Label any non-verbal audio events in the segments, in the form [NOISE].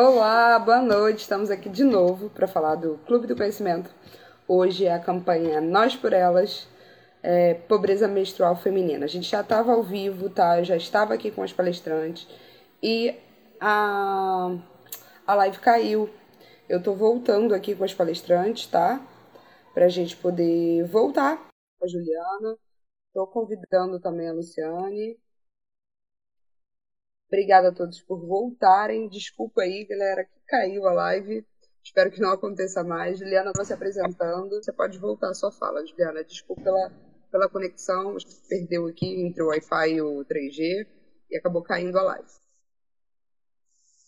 Olá, boa noite. Estamos aqui de novo para falar do Clube do Conhecimento. Hoje é a campanha Nós por Elas, é, Pobreza Menstrual Feminina. A gente já estava ao vivo, tá? Eu já estava aqui com as palestrantes e a, a live caiu. Eu tô voltando aqui com as palestrantes, tá? Para a gente poder voltar a Juliana. Estou convidando também a Luciane. Obrigada a todos por voltarem. Desculpa aí, galera, que caiu a live. Espero que não aconteça mais. Juliana vai se apresentando. Você pode voltar à sua fala, Juliana. Desculpa pela, pela conexão. Perdeu aqui entre o Wi-Fi e o 3G e acabou caindo a live.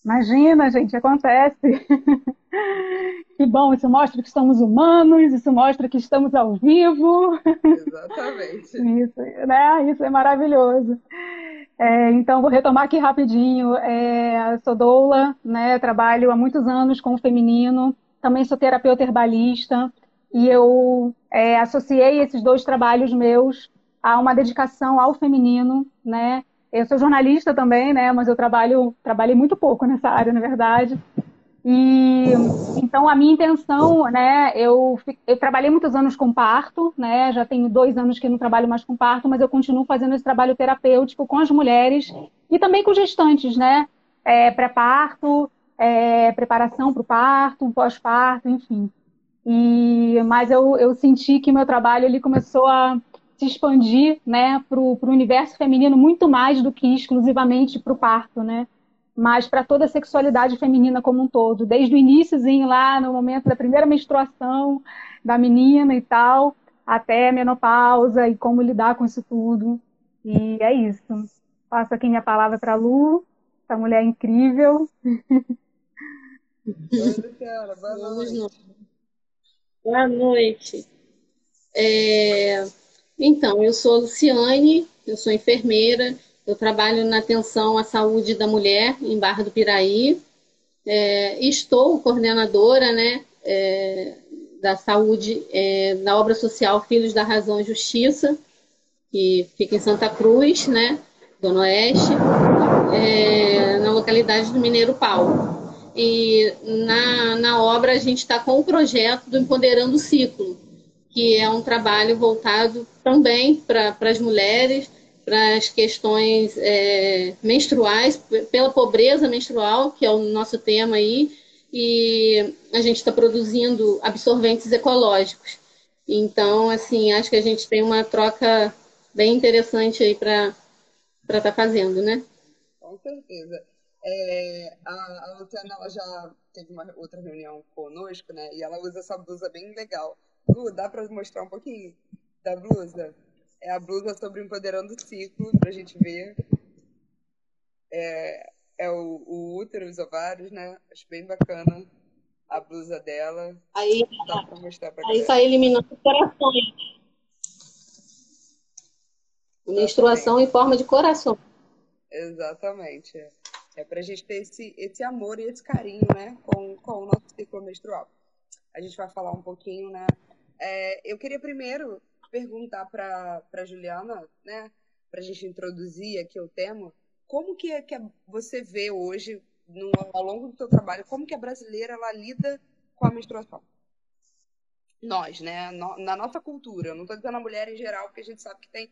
Imagina, gente, acontece. [LAUGHS] que bom, isso mostra que estamos humanos, isso mostra que estamos ao vivo. Exatamente. [LAUGHS] isso, né? Isso é maravilhoso. É, então, vou retomar aqui rapidinho. É, sou doula, né, trabalho há muitos anos com o feminino, também sou terapeuta herbalista, e eu é, associei esses dois trabalhos meus a uma dedicação ao feminino, né? Eu sou jornalista também, né, mas eu trabalho, trabalhei muito pouco nessa área, na verdade. E então a minha intenção, né, eu, eu trabalhei muitos anos com parto, né, já tenho dois anos que não trabalho mais com parto, mas eu continuo fazendo esse trabalho terapêutico com as mulheres e também com gestantes, né, é, pré-parto, é, preparação para o parto, pós-parto, enfim. E mas eu, eu senti que meu trabalho ele começou a se expandir, né, para o universo feminino muito mais do que exclusivamente para o parto, né mas para toda a sexualidade feminina como um todo, desde o iníciozinho lá, no momento da primeira menstruação da menina e tal, até a menopausa e como lidar com isso tudo. E é isso. Passo aqui minha palavra para a Lu, essa mulher incrível. boa noite. Boa noite. É... Então, eu sou Luciane, eu sou enfermeira, eu trabalho na atenção à saúde da mulher em Barra do Piraí. É, estou coordenadora né, é, da saúde é, na obra social Filhos da Razão e Justiça, que fica em Santa Cruz, né, Zona Oeste, é, na localidade do Mineiro Paulo. E na, na obra a gente está com o projeto do Empoderando o Ciclo, que é um trabalho voltado também para as mulheres, para as questões é, menstruais, pela pobreza menstrual, que é o nosso tema aí, e a gente está produzindo absorventes ecológicos. Então, assim, acho que a gente tem uma troca bem interessante aí para estar tá fazendo, né? Com certeza. É, a, Luciana já teve uma outra reunião conosco, né? E ela usa essa blusa bem legal. Lu, dá para mostrar um pouquinho da blusa? É a blusa sobre empoderando o ciclo, pra gente ver. É, é o, o útero, os ovários, né? Acho bem bacana a blusa dela. Aí, Dá pra mostrar pra aí tá eliminando corações. Menstruação em forma de coração. Exatamente. É para a gente ter esse, esse amor e esse carinho, né, com, com o nosso ciclo menstrual. A gente vai falar um pouquinho, né? É, eu queria primeiro perguntar para Juliana, né, para a gente introduzir aqui o tema, como que, é, que é, você vê hoje, no, ao longo do seu trabalho, como que a brasileira ela lida com a menstruação? Nós, né, no, na nossa cultura, não estou dizendo a mulher em geral, porque a gente sabe que tem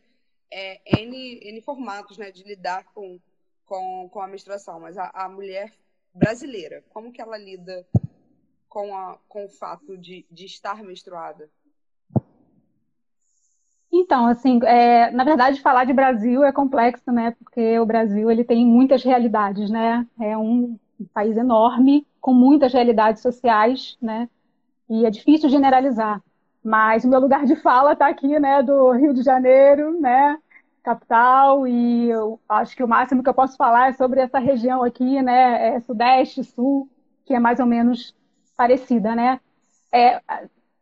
é, N, N formatos né, de lidar com, com, com a menstruação, mas a, a mulher brasileira, como que ela lida com, a, com o fato de, de estar menstruada? Então, assim, é, na verdade, falar de Brasil é complexo, né? Porque o Brasil ele tem muitas realidades, né? É um país enorme com muitas realidades sociais, né? E é difícil generalizar. Mas o meu lugar de fala está aqui, né? Do Rio de Janeiro, né? Capital. E eu acho que o máximo que eu posso falar é sobre essa região aqui, né? É Sudeste, Sul, que é mais ou menos parecida, né? É,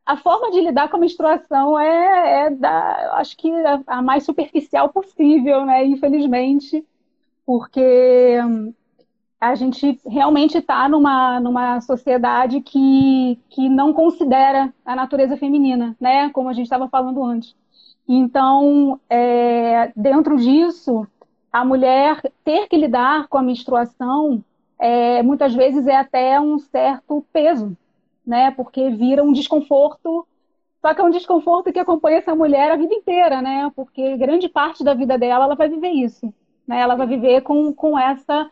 a forma de lidar com a menstruação é, é da, acho que a, a, mais superficial possível, né? Infelizmente, porque hum, a gente realmente está numa, numa sociedade que, que não considera a natureza feminina, né? Como a gente estava falando antes. Então, é, dentro disso, a mulher ter que lidar com a menstruação é, muitas vezes é até um certo peso, né? Porque vira um desconforto. Só que é um desconforto que acompanha essa mulher a vida inteira, né? Porque grande parte da vida dela ela vai viver isso, né? Ela vai viver com, com essa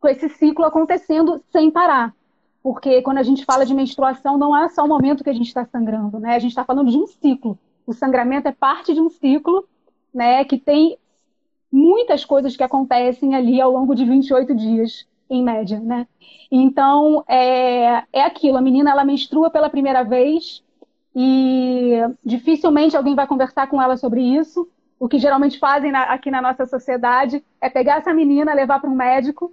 com esse ciclo acontecendo sem parar. Porque quando a gente fala de menstruação, não é só o momento que a gente está sangrando, né? A gente está falando de um ciclo. O sangramento é parte de um ciclo, né? Que tem muitas coisas que acontecem ali ao longo de 28 dias em média, né? Então, é, é aquilo, a menina, ela menstrua pela primeira vez e dificilmente alguém vai conversar com ela sobre isso. O que geralmente fazem na, aqui na nossa sociedade é pegar essa menina, levar para um médico,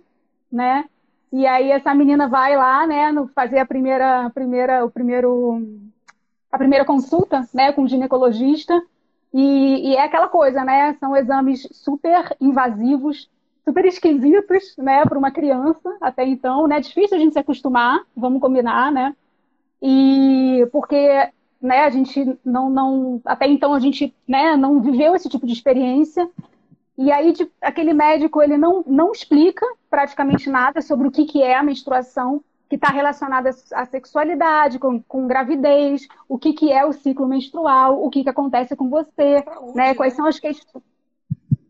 né? E aí essa menina vai lá, né, fazer a primeira, a primeira, o primeiro, a primeira consulta, né, com o ginecologista. E, e é aquela coisa, né? São exames super invasivos, super esquisitos, né, para uma criança até então, né? Difícil a gente se acostumar, vamos combinar, né? E porque, né, a gente não, não até então a gente, né, não viveu esse tipo de experiência. E aí de, aquele médico ele não, não explica praticamente nada sobre o que, que é a menstruação, que está relacionada à sexualidade, com, com gravidez, o que, que é o ciclo menstrual, o que, que acontece com você, né? Quais né? são as questões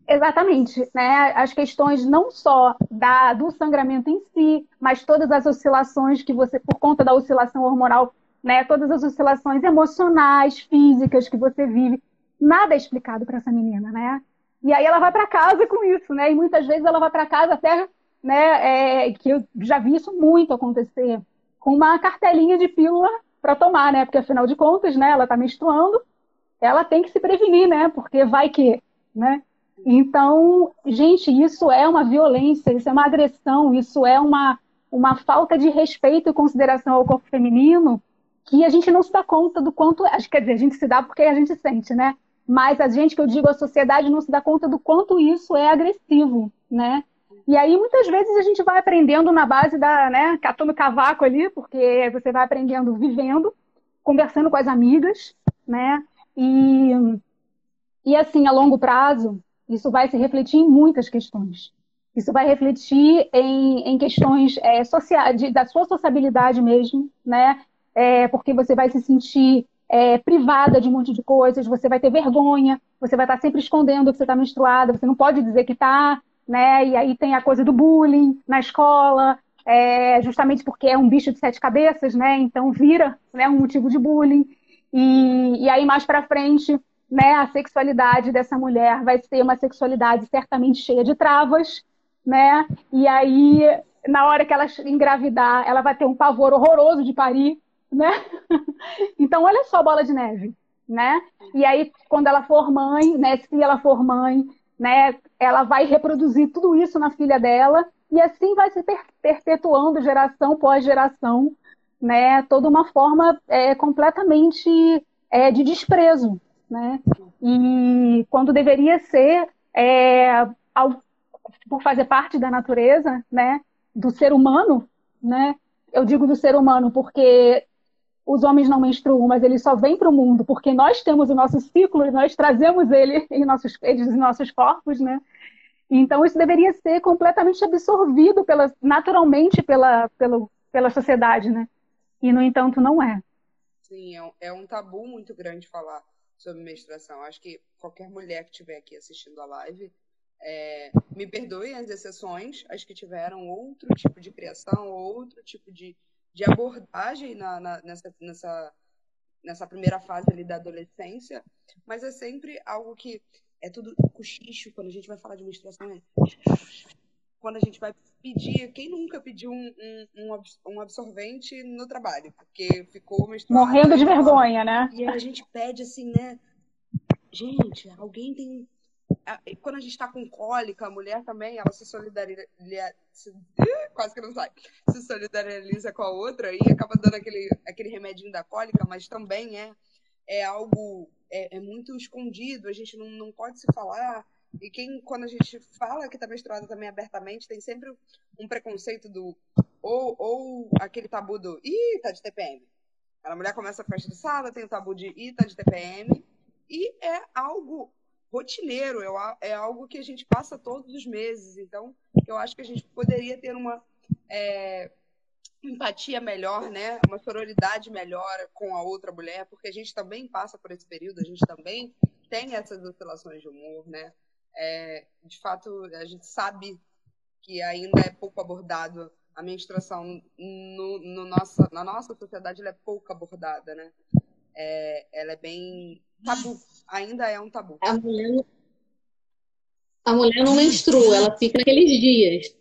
Exatamente, né? As questões não só da, do sangramento em si, mas todas as oscilações que você, por conta da oscilação hormonal, né? Todas as oscilações emocionais, físicas que você vive, nada é explicado para essa menina, né? E aí ela vai para casa com isso, né? E muitas vezes ela vai para casa até, né? É, que eu já vi isso muito acontecer, com uma cartelinha de pílula para tomar, né? Porque afinal de contas, né? Ela está menstruando, ela tem que se prevenir, né? Porque vai que, né? Então, gente, isso é uma violência, isso é uma agressão, isso é uma, uma falta de respeito e consideração ao corpo feminino que a gente não se dá conta do quanto. Quer dizer, a gente se dá porque a gente sente, né? Mas a gente, que eu digo, a sociedade não se dá conta do quanto isso é agressivo, né? E aí, muitas vezes, a gente vai aprendendo na base da, né, catando cavaco ali, porque você vai aprendendo vivendo, conversando com as amigas, né? E, e assim, a longo prazo, isso vai se refletir em muitas questões. Isso vai refletir em, em questões é, sociais, de, da sua sociabilidade mesmo, né? É, porque você vai se sentir é, privada de um monte de coisas, você vai ter vergonha, você vai estar sempre escondendo que você está menstruada, você não pode dizer que está, né? E aí tem a coisa do bullying na escola, é, justamente porque é um bicho de sete cabeças, né? Então vira né, um motivo de bullying. E, e aí mais para frente né, a sexualidade dessa mulher vai ser uma sexualidade certamente cheia de travas, né? E aí, na hora que ela engravidar, ela vai ter um pavor horroroso de parir, né? [LAUGHS] Então, olha só a bola de neve, né? E aí, quando ela for mãe, né, se ela for mãe, né, ela vai reproduzir tudo isso na filha dela e assim vai se perpetuando geração após geração, né? Toda uma forma é, completamente é, de desprezo, né? E quando deveria ser é, ao, por fazer parte da natureza, né? Do ser humano, né? Eu digo do ser humano porque os homens não menstruam, mas eles só vêm para o mundo porque nós temos o nosso ciclo e nós trazemos ele em nossos, em nossos corpos, né? Então isso deveria ser completamente absorvido pela, naturalmente pela, pela, pela sociedade, né? E no entanto não é. Sim, é um, é um tabu muito grande falar sobre menstruação. Acho que qualquer mulher que estiver aqui assistindo a live, é, me perdoem as exceções, as que tiveram outro tipo de criação, outro tipo de, de abordagem na, na, nessa, nessa, nessa primeira fase ali da adolescência, mas é sempre algo que é tudo cochicho quando a gente vai falar de menstruação. É quando a gente vai pedir, quem nunca pediu um, um, um absorvente no trabalho? Porque ficou menstruado. Morrendo de vergonha, né? E a gente pede assim, né? Gente, alguém tem. Quando a gente tá com cólica, a mulher também, ela se solidariza. Quase que não sai. Se solidariza com a outra e acaba dando aquele, aquele remedinho da cólica, mas também é, é algo. É, é muito escondido, a gente não, não pode se falar e quem, quando a gente fala que está menstruada também abertamente, tem sempre um preconceito do. Ou, ou aquele tabu do. Ih, tá de TPM. A mulher começa a festa de sala, tem o tabu de. Ih, tá de TPM. E é algo rotineiro, é, é algo que a gente passa todos os meses. Então, eu acho que a gente poderia ter uma, é, empatia melhor, né? Uma sororidade melhor com a outra mulher, porque a gente também passa por esse período, a gente também tem essas oscilações de humor, né? É, de fato, a gente sabe que ainda é pouco abordado a menstruação no, no nossa, na nossa sociedade, ela é pouco abordada, né? É, ela é bem tabu, ainda é um tabu. A mulher, a mulher não menstrua, ela fica naqueles dias.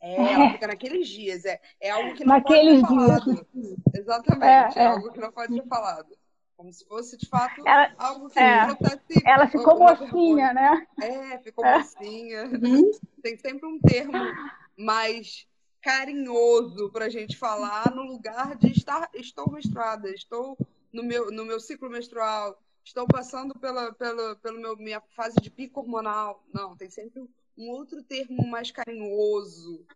É, ela fica naqueles dias. É, é algo que não naqueles pode ser falado. Dias. Exatamente, é, é, é, algo que não pode ser falado. Como se fosse, de fato, ela, algo que é, acontece. Ela ficou mocinha, né? É, ficou é. mocinha. Uhum. Tem sempre um termo mais carinhoso para a gente falar no lugar de estar estou menstruada, estou no meu, no meu ciclo menstrual, estou passando pela, pela pelo meu, minha fase de pico hormonal. Não, tem sempre um outro termo mais carinhoso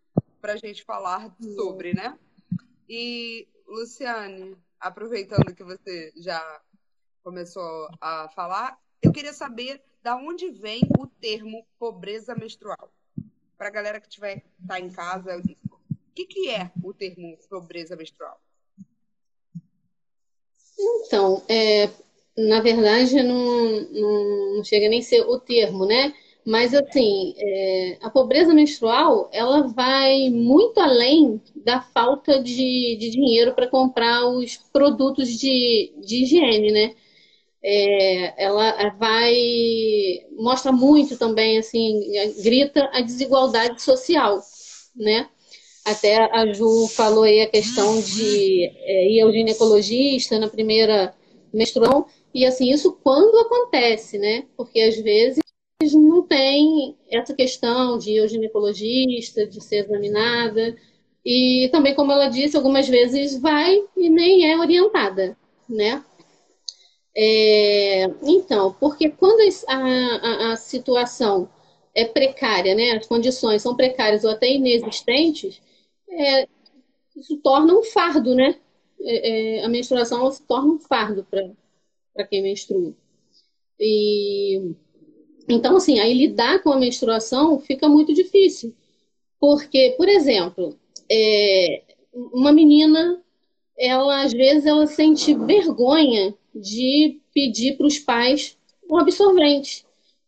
para a gente falar sobre, né? E, Luciane, aproveitando que você já começou a falar, eu queria saber da onde vem o termo pobreza menstrual. Para a galera que tiver tá em casa, o que, que é o termo pobreza menstrual? Então, é, na verdade, não, não, não chega nem a ser o termo, né? Mas, assim, é, a pobreza menstrual, ela vai muito além da falta de, de dinheiro para comprar os produtos de, de higiene, né? É, ela vai mostra muito também assim grita a desigualdade social né? Até a Ju falou aí a questão de é, ir ao ginecologista na primeira menstruação. E assim isso quando acontece né? Porque às vezes não tem essa questão de ao ginecologista, de ser examinada. E também, como ela disse, algumas vezes vai e nem é orientada, né? É, então, porque quando a, a, a, situação é precária, né, as condições são precárias ou até inexistentes, é, isso torna um fardo, né? É, é a menstruação se torna um fardo para quem menstrua. E então, assim, aí lidar com a menstruação fica muito difícil. Porque, por exemplo, é, uma menina, ela às vezes ela sente vergonha de pedir para os pais um absorvente.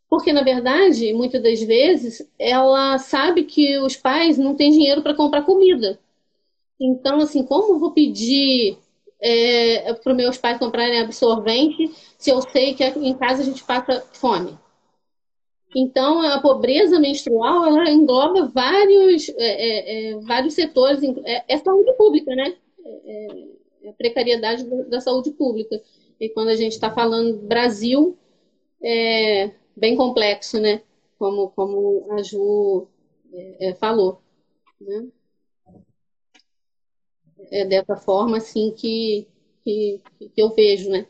Porque, na verdade, muitas das vezes, ela sabe que os pais não têm dinheiro para comprar comida. Então, assim, como vou pedir é, para os meus pais comprarem absorvente se eu sei que em casa a gente passa fome? Então, a pobreza menstrual ela engloba vários, é, é, é vários setores. É, é, saúde pública, né? É, é, a precariedade da saúde pública. E quando a gente está falando Brasil, é bem complexo, né? Como, como a Ju falou. Né? É dessa forma, assim, que, que, que eu vejo, né?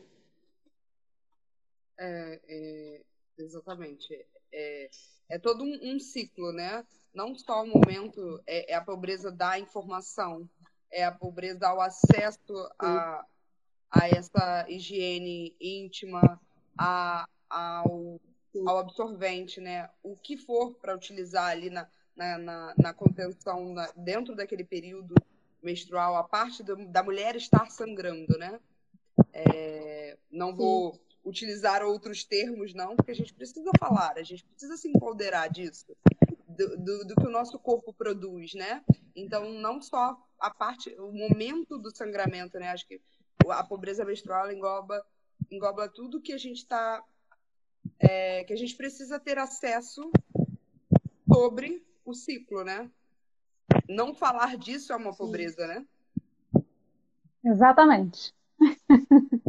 É, exatamente é, é todo um, um, ciclo, né? Não só o momento, é, é, a pobreza da informação, é a pobreza ao acesso a, a essa higiene íntima, a, ao, ao absorvente, né? O que for para utilizar ali na, na, na, na contenção, na, dentro daquele período menstrual, a parte do, da mulher estar sangrando, né? É, não vou utilizar outros termos, não, porque a gente precisa falar, a gente precisa se empoderar disso, do, do, do, que o nosso corpo produz, né? Então, não só a parte, o momento do sangramento, né? Acho que a pobreza menstrual engloba, engloba tudo que a gente está, é, que a gente precisa ter acesso sobre o ciclo, né? Não falar disso é uma pobreza, né? Exatamente.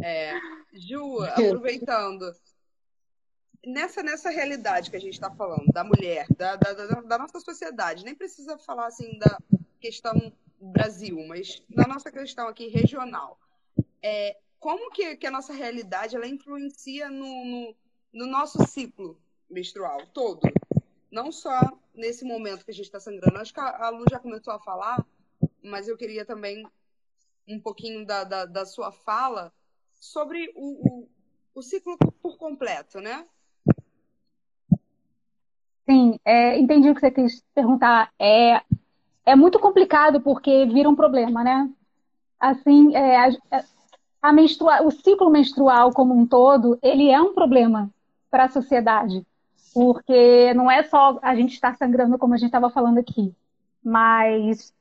É, Ju, [LAUGHS] aproveitando, nessa, nessa realidade que a gente está falando, da mulher, da, da, da, da, nossa sociedade, nem precisa falar assim da questão Brasil, mas na nossa questão aqui regional, é, como que, que a nossa realidade ela influencia no, no, no nosso ciclo menstrual todo? Não só nesse momento que a gente está sangrando. Acho que a, a Lu já começou a falar, mas eu queria também um pouquinho da, da, da sua fala sobre o, o, o, ciclo por completo, né? Sim, é, entendi o que você quis perguntar. É, é muito complicado porque vira um problema, né? Assim, é, a, a menstrua, o ciclo menstrual como um todo, ele é um problema para a sociedade, porque não é só a gente estar sangrando como a gente estava falando aqui, mas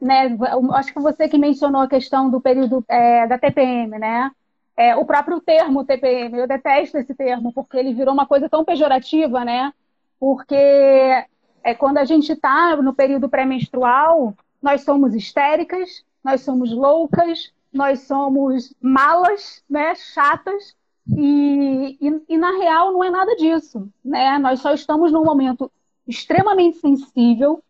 né, acho que você que mencionou a questão do período é, da TPM, né? É, o próprio termo TPM, eu detesto esse termo, porque ele virou uma coisa tão pejorativa, né? Porque é, quando a gente está no período pré-menstrual, nós somos histéricas, nós somos loucas, nós somos malas, né, chatas, e, e, e, na real não é nada disso, né? Nós só estamos num momento extremamente sensível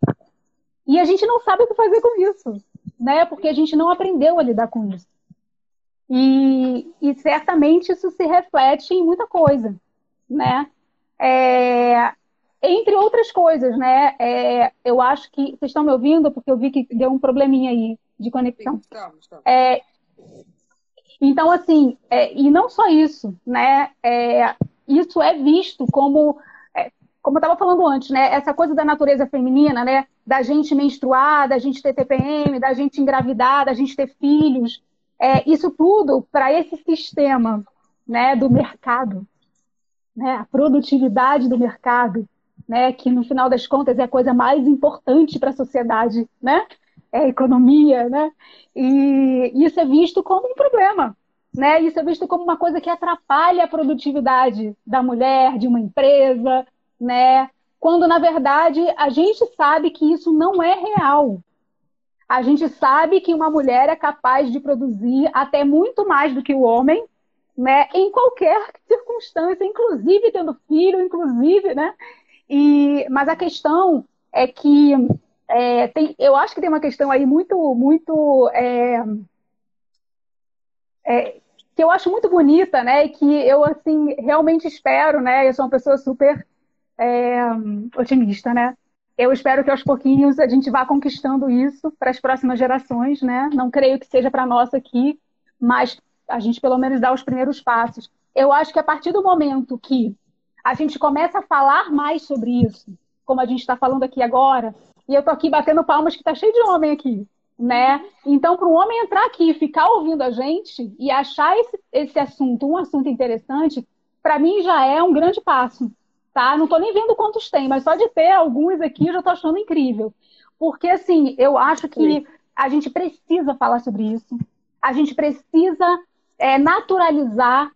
e a gente não sabe o que fazer com isso, né? Porque a gente não aprendeu a lidar com isso. E, e certamente isso se reflete em muita coisa, né? É, entre outras coisas, né? É, eu acho que vocês estão me ouvindo porque eu vi que deu um probleminha aí de conexão. Estamos, estamos. É, então, assim, é, e não só isso, né? É, isso é visto como, é, como eu estava falando antes, né? Essa coisa da natureza feminina, né? Da gente menstruar, da gente ter TPM, da gente engravidar, da gente ter filhos, é, isso tudo para esse sistema né, do mercado, né, a produtividade do mercado, né, que no final das contas é a coisa mais importante para a sociedade, né, é a economia, né, e isso é visto como um problema, né, isso é visto como uma coisa que atrapalha a produtividade da mulher, de uma empresa, né, quando na verdade a gente sabe que isso não é real, a gente sabe que uma mulher é capaz de produzir até muito mais do que o homem, né? Em qualquer circunstância, inclusive tendo filho, inclusive, né? E, mas a questão é que é, tem, eu acho que tem uma questão aí muito, muito é, é, que eu acho muito bonita, né? E que eu assim realmente espero, né? Eu sou uma pessoa super é, otimista, né? Eu espero que aos pouquinhos a gente vá conquistando isso para as próximas gerações, né? Não creio que seja para nós aqui, mas a gente pelo menos dá os primeiros passos. Eu acho que a partir do momento que a gente começa a falar mais sobre isso, como a gente está falando aqui agora, e eu tô aqui batendo palmas que está cheio de homem aqui, né? Então, para um homem entrar aqui e ficar ouvindo a gente e achar esse, esse assunto um assunto interessante, para mim já é um grande passo tá? Não estou nem vendo quantos tem, mas só de ter alguns aqui eu já estou achando incrível. Porque, assim, eu acho que Sim. a gente precisa falar sobre isso. A gente precisa é, naturalizar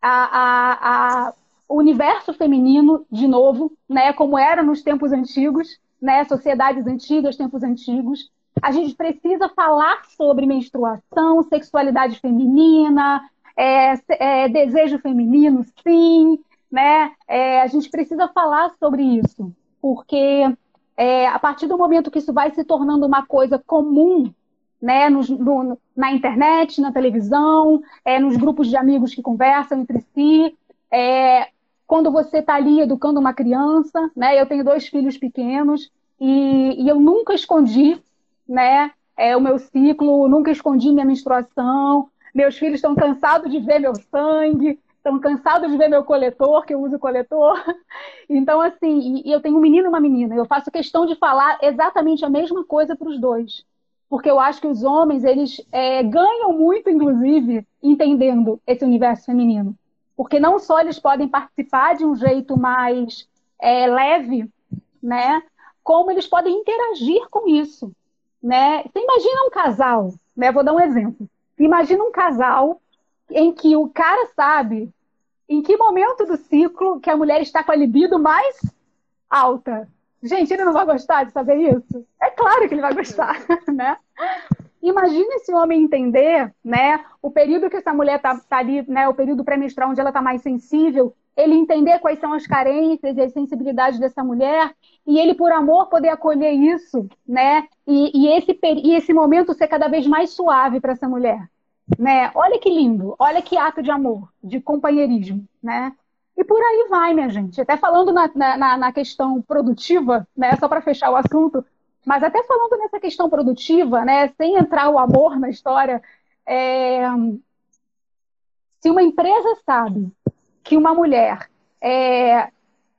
a, a, a, o universo feminino de novo, né? Como era nos tempos antigos, né? Sociedades antigas, tempos antigos. A gente precisa falar sobre menstruação, sexualidade feminina, é, é, desejo feminino, sim, né? É, a gente precisa falar sobre isso, porque é, a partir do momento que isso vai se tornando uma coisa comum, né, no, no, na internet, na televisão, é, nos grupos de amigos que conversam entre si, é, quando você está ali educando uma criança, né? Eu tenho dois filhos pequenos e, e eu nunca escondi, né? É, o meu ciclo, nunca escondi minha menstruação. Meus filhos estão cansados de ver meu sangue, estão cansados de ver meu coletor, que eu uso coletor. [LAUGHS] Então, assim, e, eu tenho um menino e uma menina. Eu faço questão de falar exatamente a mesma coisa para os dois. Porque eu acho que os homens, eles é, ganham muito, inclusive, entendendo esse universo feminino. Porque não só eles podem participar de um jeito mais é, leve, né? Como eles podem interagir com isso, né? Você imagina um casal, né? Vou dar um exemplo. Imagina um casal em que o cara sabe em que momento do ciclo que a mulher está com a libido mais alta. Gente, ele não vai gostar de saber isso? É claro que ele vai gostar, [LAUGHS] né? Imagina esse homem entender, né, o período que essa mulher está tá ali, né, o período pré-menstrual onde ela está mais sensível, ele entender quais são as carências e as sensibilidades dessa mulher e ele, por amor, poder acolher isso, né, e, e esse, e esse momento ser cada vez mais suave para essa mulher. Né? Olha que lindo, olha que ato de amor, de companheirismo, né? E por aí vai, minha gente. Até falando na, na, na questão produtiva, né? Só para fechar o assunto, mas até falando nessa questão produtiva, né? Sem entrar o amor na história, é... se uma empresa sabe que uma mulher, é...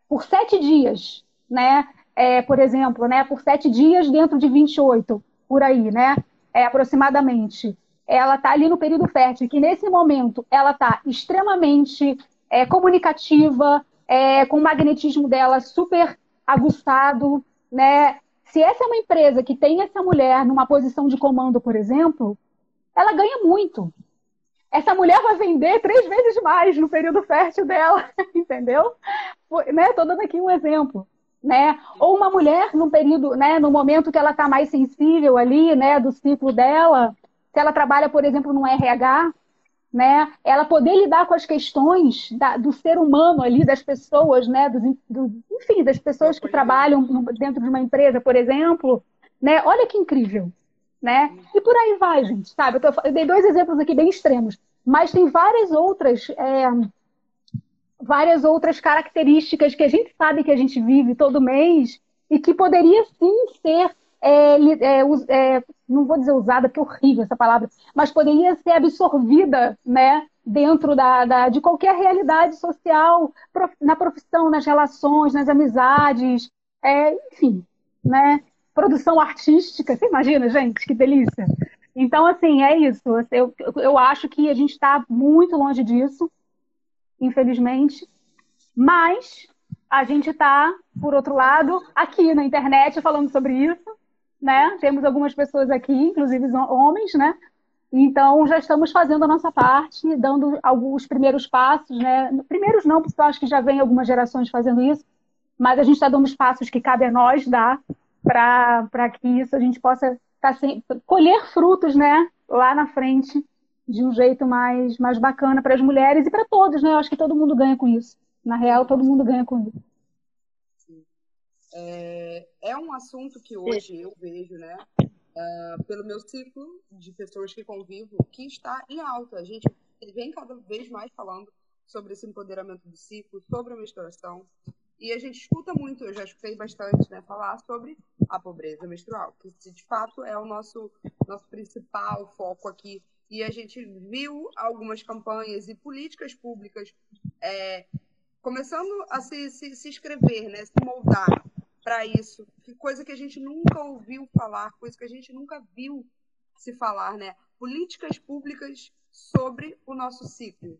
por sete dias, né? é, por exemplo, né, por sete dias dentro de 28, por aí, né, é, aproximadamente, ela está ali no período fértil, que nesse momento ela está extremamente é, comunicativa, é, com o magnetismo dela super aguçado, né? Se essa é uma empresa que tem essa mulher numa posição de comando, por exemplo, ela ganha muito. Essa mulher vai vender três vezes mais no período fértil dela, [LAUGHS] entendeu? Né? Dando aqui um exemplo. Né? Ou uma mulher no período, né, no momento que ela está mais sensível ali, né, do ciclo dela, se ela trabalha, por exemplo, no RH, né, ela poder lidar com as questões da, do ser humano ali, das pessoas, né, dos, do, enfim, das pessoas que trabalham dentro de uma empresa, por exemplo, né, olha que incrível, né? E por aí vai, gente, sabe? Eu, tô, eu dei dois exemplos aqui bem extremos, mas tem várias outras, é, várias outras características que a gente sabe que a gente vive todo mês e que poderia sim ser é, é, é, não vou dizer usada, porque é horrível essa palavra, mas poderia ser absorvida né, dentro da, da, de qualquer realidade social, prof, na profissão, nas relações, nas amizades, é, enfim, né? Produção artística, você imagina, gente, que delícia. Então, assim, é isso. Eu, eu acho que a gente está muito longe disso, infelizmente. Mas a gente está, por outro lado, aqui na internet falando sobre isso né? Temos algumas pessoas aqui, inclusive homens, né? Então já estamos fazendo a nossa parte, dando alguns primeiros passos, né? Primeiros não, porque eu acho que já vem algumas gerações fazendo isso, mas a gente está dando os passos que cabe a nós dar para que isso a gente possa tá colher frutos, né? Lá na frente de um jeito mais, mais bacana para as mulheres e para todos, né? Eu acho que todo mundo ganha com isso. Na real, todo mundo ganha com isso. É, é um assunto que hoje eu vejo, né, uh, pelo meu ciclo de pessoas que convivo, que está em alta. A gente vem cada vez mais falando sobre esse empoderamento do ciclo, sobre a menstruação. E a gente escuta muito, eu já escutei bastante, né, falar sobre a pobreza menstrual, que de fato é o nosso, nosso principal foco aqui. E a gente viu algumas campanhas e políticas públicas é, começando a se, se, se escrever, né, se moldar para isso. Coisa que a gente nunca ouviu falar, coisa que a gente nunca viu se falar, né? Políticas públicas sobre o nosso ciclo.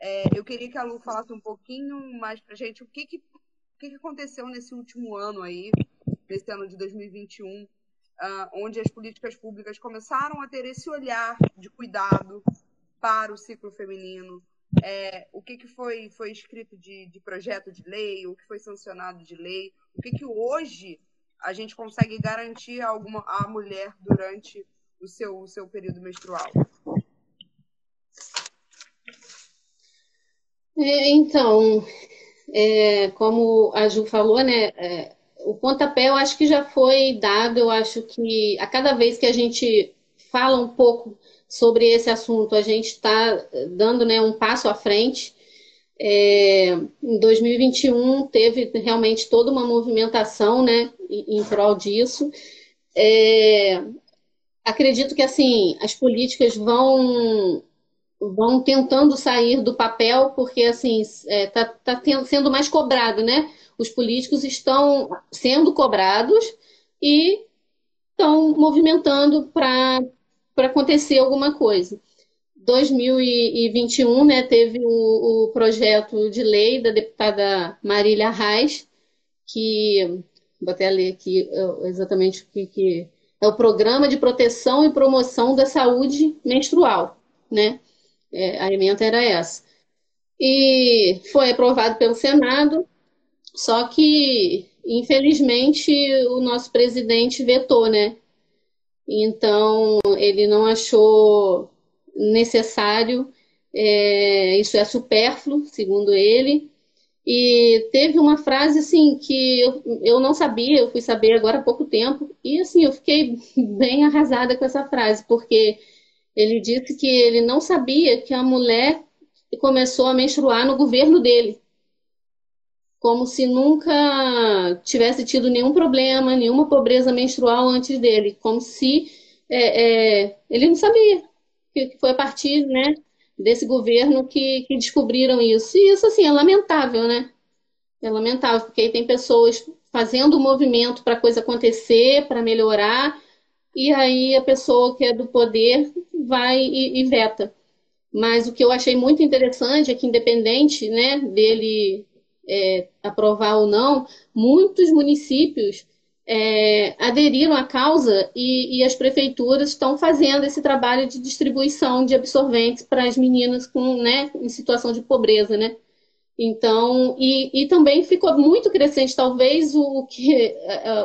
É, eu queria que a Lu falasse um pouquinho mais para gente o que, que, o que, que aconteceu nesse último ano aí, nesse ano de 2021, uh, ah, onde as políticas públicas começaram a ter esse olhar de cuidado para o ciclo feminino, é, o que, que foi, foi escrito de, de projeto de lei, o que foi sancionado de lei, o que, que hoje a gente consegue garantir a, alguma, a mulher durante o seu, o seu período menstrual? É, então, é, como a Ju falou, né, é, o pontapé eu acho que já foi dado, eu acho que a cada vez que a gente fala um pouco sobre esse assunto, a gente está dando né, um passo à frente. É, em 2021 teve realmente toda uma movimentação né, em, em prol disso. É, acredito que assim as políticas vão vão tentando sair do papel porque assim está é, tá, tá sendo mais cobrado, né? Os políticos estão sendo cobrados e estão movimentando para para acontecer alguma coisa. 2021, né, teve o, o, projeto de lei da deputada Marília Reis, que, vou até ler aqui é, exatamente o que, que é o Programa de Proteção e Promoção da Saúde Menstrual, né? É, a emenda era essa. E foi aprovado pelo Senado, só que, infelizmente, o nosso presidente vetou, né? Então, ele não achou necessário, é, isso é supérfluo, segundo ele. E teve uma frase assim que eu, eu não sabia, eu fui saber agora há pouco tempo, e assim, eu fiquei [LAUGHS] bem arrasada com essa frase, porque ele disse que ele não sabia que a mulher começou a menstruar no governo dele como se nunca tivesse tido nenhum problema, nenhuma pobreza menstrual antes dele, como se é, é, ele não sabia que foi a partir né, desse governo que, que descobriram isso. E isso, assim, é lamentável, né? É lamentável, porque aí tem pessoas fazendo o movimento para a coisa acontecer, para melhorar, e aí a pessoa que é do poder vai e, e, veta. Mas o que eu achei muito interessante é que, independente né, dele é, aprovar ou não, muitos municípios é, aderiram à causa e, e, as prefeituras estão fazendo esse trabalho de distribuição de absorventes para as meninas com, né, em situação de pobreza, né? Então, e, e também ficou muito crescente, talvez o que,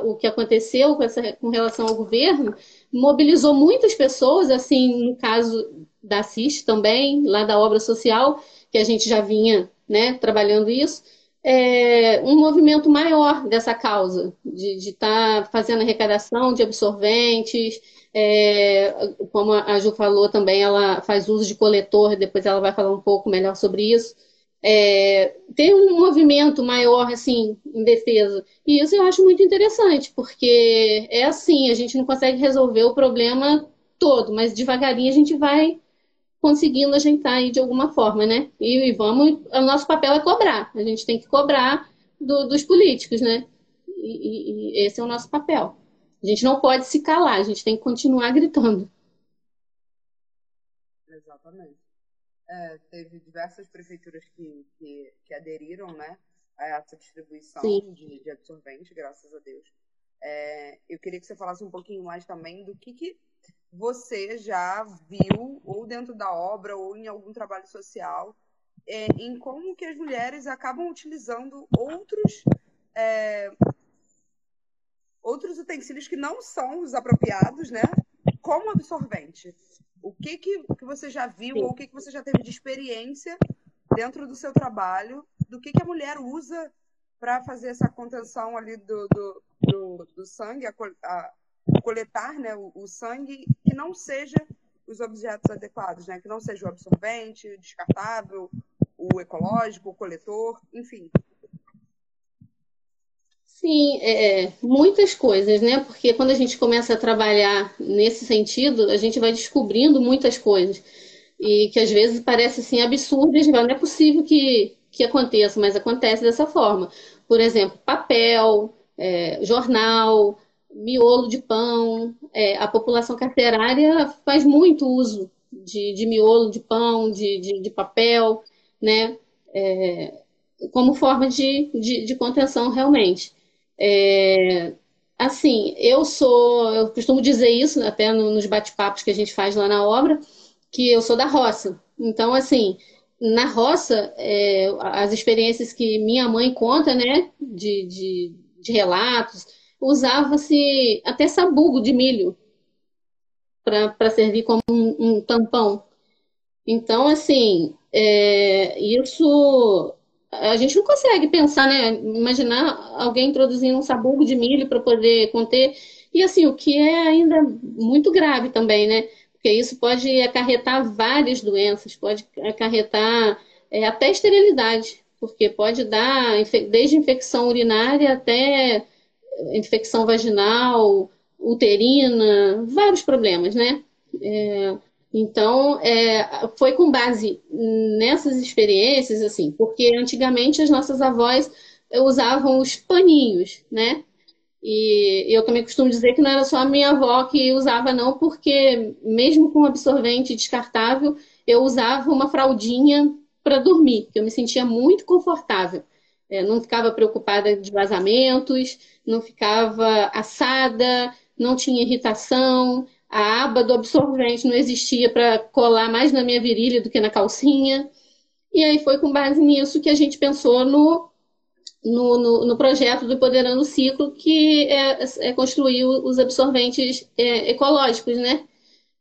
o que aconteceu com, essa, com relação ao governo mobilizou muitas pessoas, assim, no caso da CIS também, lá da obra social, que a gente já vinha né, trabalhando isso, é, um movimento maior dessa causa, de estar tá fazendo arrecadação de absorventes, é, como a Ju falou também, ela faz uso de coletor, depois ela vai falar um pouco melhor sobre isso é, ter um movimento maior assim em defesa. E isso eu acho muito interessante, porque é assim, a gente não consegue resolver o problema todo, mas devagarinho a gente vai conseguindo ajeitar aí de alguma forma, né? E, e vamos, o nosso papel é cobrar. A gente tem que cobrar do, dos políticos, né? E, e, e esse é o nosso papel. A gente não pode se calar, a gente tem que continuar gritando. Exatamente é, teve diversas prefeituras que, que, que, aderiram né, a essa distribuição de, de, absorvente, graças a Deus. É, eu queria que você falasse um pouquinho mais também do que, que você já viu, ou dentro da obra, ou em algum trabalho social, é, em como que as mulheres acabam utilizando outros é, outros utensílios que não são os apropriados, né, como absorvente. O que, que, que você já viu Sim. ou o que, que você já teve de experiência dentro do seu trabalho, do que, que a mulher usa para fazer essa contenção ali do, do, do, do sangue, a, a, coletar né, o, o, sangue, que não seja os objetos adequados, né? que não seja o absorvente, o descartável, o ecológico, o coletor, enfim. Sim, é, é, muitas coisas, né? Porque quando a gente começa a trabalhar nesse sentido, a gente vai descobrindo muitas coisas. E que às vezes parece assim absurdas, não é possível que, que aconteça, mas acontece dessa forma. Por exemplo, papel, é, jornal, miolo de pão. É, a população carcerária faz muito uso de, de miolo de pão, de, de, de papel, né? É, como forma de, de, de contenção realmente. É, assim, eu sou, eu costumo dizer isso até nos bate-papos que a gente faz lá na obra, que eu sou da roça. Então, assim, na roça, é, as experiências que minha mãe conta, né, de, de, de relatos, usava-se até sabugo de milho para servir como um, um, tampão. Então, assim, é, isso a gente não consegue pensar, né? Imaginar alguém introduzindo um sabugo de milho para poder conter. E assim, o que é ainda muito grave também, né? Porque isso pode acarretar várias doenças, pode acarretar é, até esterilidade, porque pode dar desde infecção urinária até infecção vaginal, uterina, vários problemas, né? É, então, é, foi com base nessas experiências, assim, porque antigamente as nossas avós usavam os paninhos, né? E eu também costumo dizer que não era só a minha avó que usava, não, porque mesmo com absorvente descartável, eu usava uma fraldinha para dormir, que eu me sentia muito confortável. É, não ficava preocupada de vazamentos, não ficava assada, não tinha irritação, a aba do absorvente não existia para colar mais na minha virilha do que na calcinha. E aí foi com base nisso que a gente pensou no, no, no, no projeto do Empoderando o Ciclo, que é, é construir os absorventes é, ecológicos, né?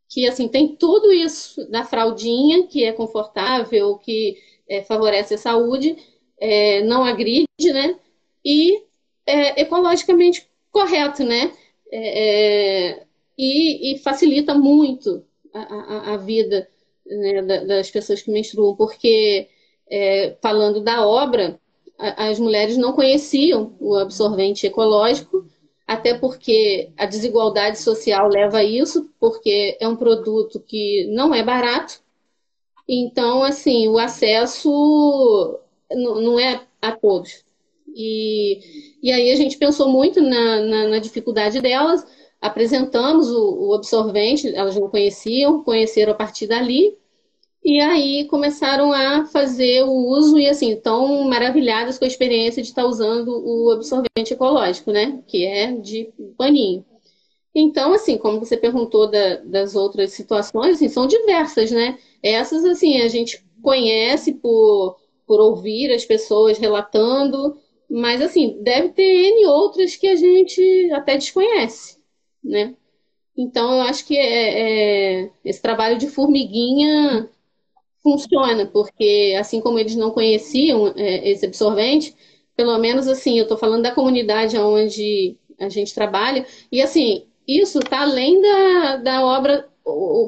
Que assim tem tudo isso da fraldinha, que é confortável, que é, favorece a saúde, é, não agride, né? E é ecologicamente correto, né? É, é e, e facilita muito a, a, a vida né, das pessoas que menstruam, porque, é, falando da obra, as mulheres não conheciam o absorvente ecológico, até porque a desigualdade social leva a isso, porque é um produto que não é barato. Então, assim, o acesso não é a todos. E, e aí a gente pensou muito na, na, na dificuldade delas, apresentamos o, o, absorvente, elas não conheciam, conheceram a partir dali, e aí começaram a fazer o uso e assim, tão maravilhadas com a experiência de estar usando o absorvente ecológico, né? Que é de paninho. Então, assim, como você perguntou da, das outras situações, assim, são diversas, né? Essas, assim, a gente conhece por, por ouvir as pessoas relatando, mas, assim, deve ter N outras que a gente até desconhece, né? Então, eu acho que é, é, esse trabalho de formiguinha funciona, porque assim como eles não conheciam é, esse absorvente, pelo menos assim, eu estou falando da comunidade onde a gente trabalha, e assim, isso está além da, da obra,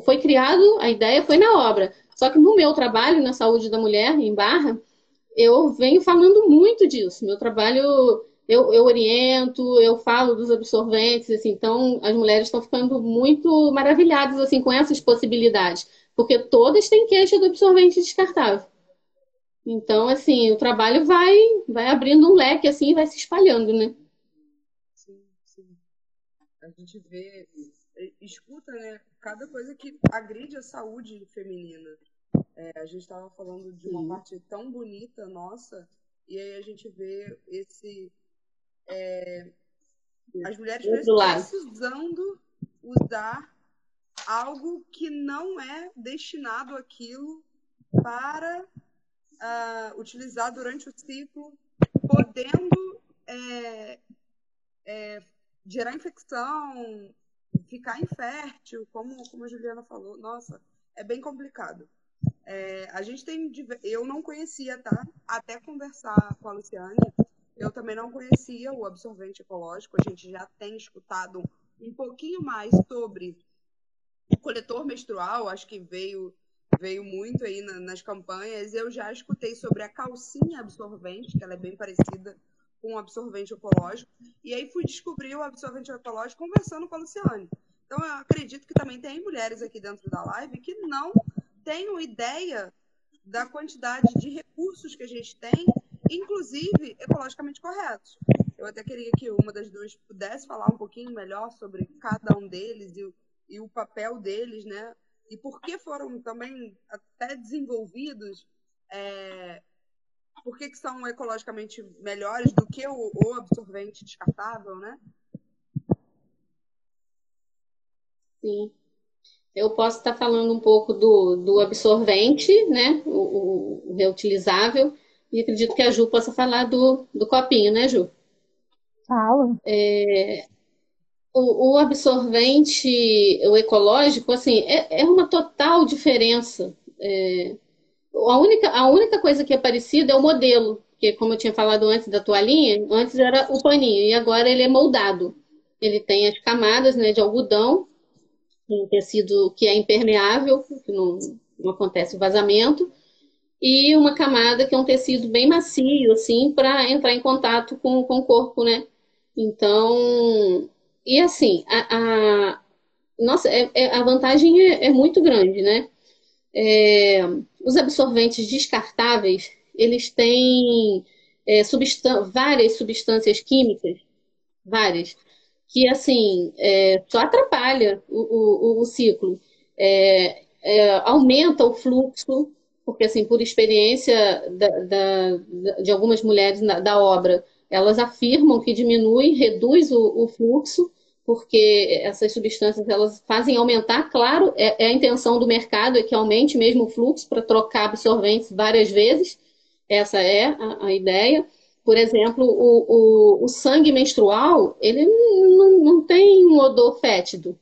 foi criado, a ideia foi na obra. Só que no meu trabalho, na saúde da mulher, em Barra, eu venho falando muito disso. Meu trabalho, eu, eu oriento, eu falo dos absorventes, assim, então as mulheres estão ficando muito maravilhadas assim com essas possibilidades porque todas têm queixa do absorvente descartável. Então, assim, o trabalho vai, vai abrindo um leque assim e vai se espalhando, né? Sim, sim. A gente vê, escuta, né, cada coisa que agride a saúde feminina. É, a gente estava falando de uma sim. parte tão bonita nossa, e aí a gente vê esse. É, as mulheres precisando usar algo que não é destinado àquilo para uh, utilizar durante o ciclo, podendo é, é, gerar infecção, ficar infértil, como, como a Juliana falou. Nossa, é bem complicado. É, a gente tem. Eu não conhecia, tá? Até conversar com a Luciane, eu também não conhecia o absorvente ecológico. A gente já tem escutado um pouquinho mais sobre o coletor menstrual, acho que veio veio muito aí na, nas campanhas. Eu já escutei sobre a calcinha absorvente, que ela é bem parecida com o absorvente ecológico. E aí fui descobrir o absorvente ecológico conversando com a Luciane. Então eu acredito que também tem mulheres aqui dentro da live que não tenham ideia da quantidade de recursos que a gente tem, inclusive ecologicamente corretos. Eu até queria que uma das duas pudesse falar um pouquinho melhor sobre cada um deles e e o papel deles, né? E por que foram também até desenvolvidos, é, por que, que são ecologicamente melhores do que o, o absorvente descartável, né? Sim. Eu posso estar falando um pouco do, do absorvente, né? O, o, reutilizável. E acredito que a Ju possa falar do, do copinho, né, Ju? Fala. É, o, o absorvente, o ecológico, assim, é, é uma total diferença. É, a, única, a única coisa que é parecida é o modelo, que como eu tinha falado antes da toalhinha, antes era o paninho, e agora ele é moldado. Ele tem as camadas né, de algodão, um tecido que é impermeável, que não, não acontece vazamento, e uma camada que é um tecido bem macio, assim, para entrar em contato com, com o corpo, né? Então, e assim, a, a nossa, é, é, a vantagem é, é, muito grande, né? É, os absorventes descartáveis, eles têm é, substan várias substâncias químicas, várias, que assim, é, só atrapalha o, o, o ciclo. É, aumenta o fluxo, porque assim, por experiência da, da, de algumas mulheres na, da obra, elas afirmam que diminui, reduz o, o fluxo, porque essas substâncias elas fazem aumentar, claro, é, é, a intenção do mercado é que aumente mesmo o fluxo para trocar absorventes várias vezes, essa é a, a ideia. Por exemplo, o, o, o, sangue menstrual, ele não, não tem um odor fétido.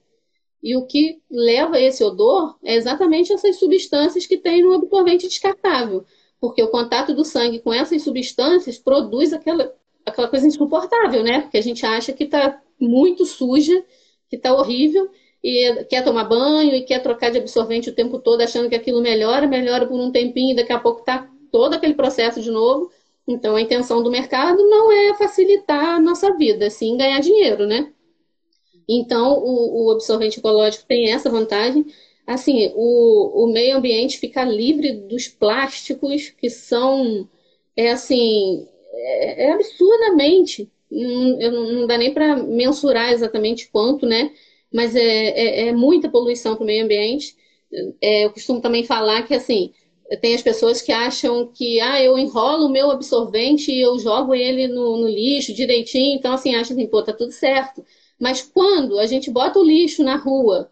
E o que leva esse odor é exatamente essas substâncias que tem no absorvente descartável. Porque o contato do sangue com essas substâncias produz aquela, aquela coisa insuportável, né? Porque a gente acha que está muito suja, que está horrível, e quer tomar banho e quer trocar de absorvente o tempo todo, achando que aquilo melhora, melhora por um tempinho, e daqui a pouco está todo aquele processo de novo. Então, a intenção do mercado não é facilitar a nossa vida, sim ganhar dinheiro, né? Então, o, o absorvente ecológico tem essa vantagem. Assim, o, o meio ambiente fica livre dos plásticos que são, é assim, é, é absurdamente. Não, não dá nem para mensurar exatamente quanto, né? Mas é, é, é muita poluição para o meio ambiente. É, eu costumo também falar que, assim, tem as pessoas que acham que, ah, eu enrolo o meu absorvente e eu jogo ele no, no lixo direitinho, então, assim, acham assim, pô, tá tudo certo. Mas quando a gente bota o lixo na rua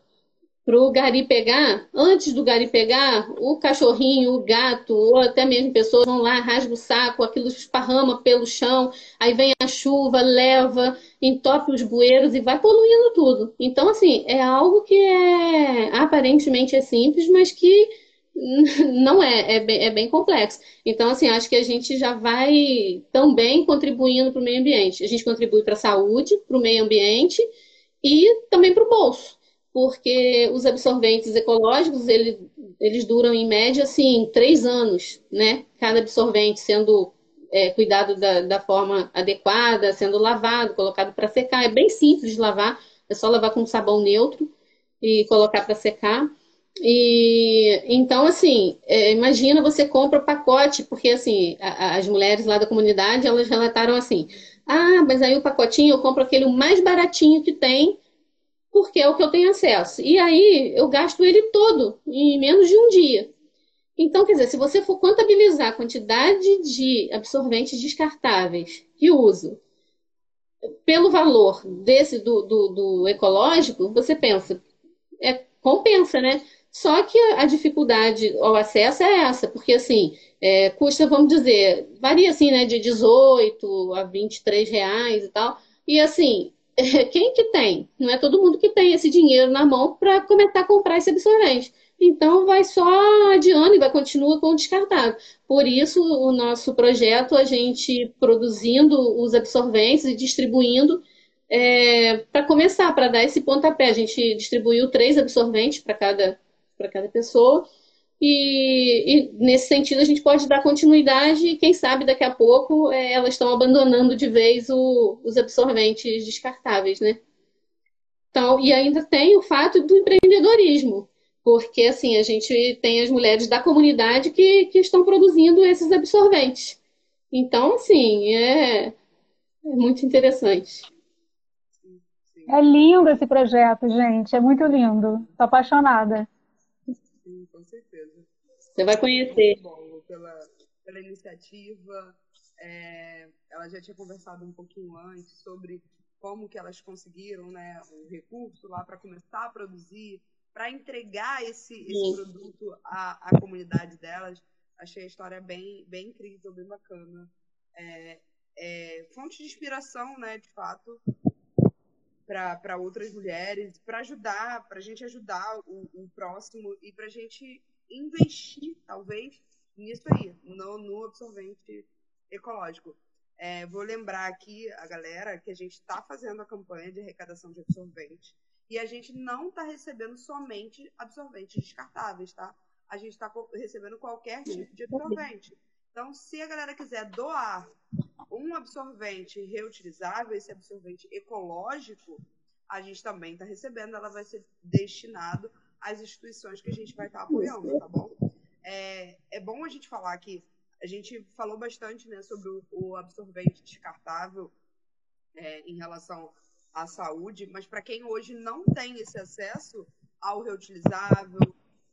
para o gari pegar, antes do gari pegar, o cachorrinho, o gato, ou até mesmo pessoas vão lá, rasga o saco, aquilo esparrama pelo chão, aí vem a chuva, leva, entope os bueiros e vai poluindo tudo. Então, assim, é algo que é aparentemente é simples, mas que [LAUGHS] não é, é bem, é bem complexo. Então, assim, acho que a gente já vai também contribuindo para o meio ambiente. A gente contribui para a saúde, para o meio ambiente e também para o bolso porque os absorventes ecológicos eles, eles duram em média assim três anos, né? Cada absorvente sendo é, cuidado da, da, forma adequada, sendo lavado, colocado para secar. É bem simples de lavar, é só lavar com sabão neutro e colocar para secar. E então, assim, é, imagina você compra o pacote, porque assim, a, as mulheres lá da comunidade elas relataram assim: ah, mas aí o pacotinho eu compro aquele mais baratinho que tem porque é o que eu tenho acesso. E aí eu gasto ele todo em menos de um dia. Então, quer dizer, se você for contabilizar a quantidade de absorventes descartáveis que uso pelo valor desse do, do, do ecológico, você pensa, é, compensa, né? Só que a dificuldade ao acesso é essa, porque assim, é, custa, vamos dizer, varia assim, né, de 18 a 23 reais e tal. E assim, [LAUGHS] quem que tem? Não é todo mundo que tem esse dinheiro na mão para começar a comprar esse absorvente. Então, vai só adiando e vai continuar com o descartável. Por isso, o nosso projeto, a gente produzindo os absorventes e distribuindo é, para começar, para dar esse pontapé. A gente distribuiu três absorventes para cada, cada pessoa e, e, nesse sentido a gente pode dar continuidade e quem sabe daqui a pouco é, elas estão abandonando de vez o, os absorventes descartáveis, né? Então, e ainda tem o fato do empreendedorismo, porque assim a gente tem as mulheres da comunidade que, que estão produzindo esses absorventes. Então, assim, é, é muito interessante. É lindo esse projeto, gente. É muito lindo. Estou apaixonada. Sim, com certeza. Você vai conhecer. Bom, pela, pela iniciativa. É, ela já tinha conversado um pouquinho antes sobre como que elas conseguiram né, o recurso lá para começar a produzir, para entregar esse, esse produto à, à comunidade delas. Achei a história bem, bem incrível, bem bacana. É, é, fonte de inspiração, né, de fato, para outras mulheres, para ajudar, para a gente ajudar o, o próximo e para a gente investir, talvez, nisso aí, no, no absorvente ecológico. É, vou lembrar aqui a galera que a gente está fazendo a campanha de arrecadação de absorvente e a gente não está recebendo somente absorventes descartáveis, tá? A gente está recebendo qualquer tipo de absorvente. Então, se a galera quiser doar um absorvente reutilizável, esse absorvente ecológico, a gente também está recebendo, ela vai ser destinado às instituições que a gente vai estar tá apoiando, tá bom? É, é bom a gente falar que a gente falou bastante né, sobre o, o absorvente descartável é, em relação à saúde, mas para quem hoje não tem esse acesso ao reutilizável,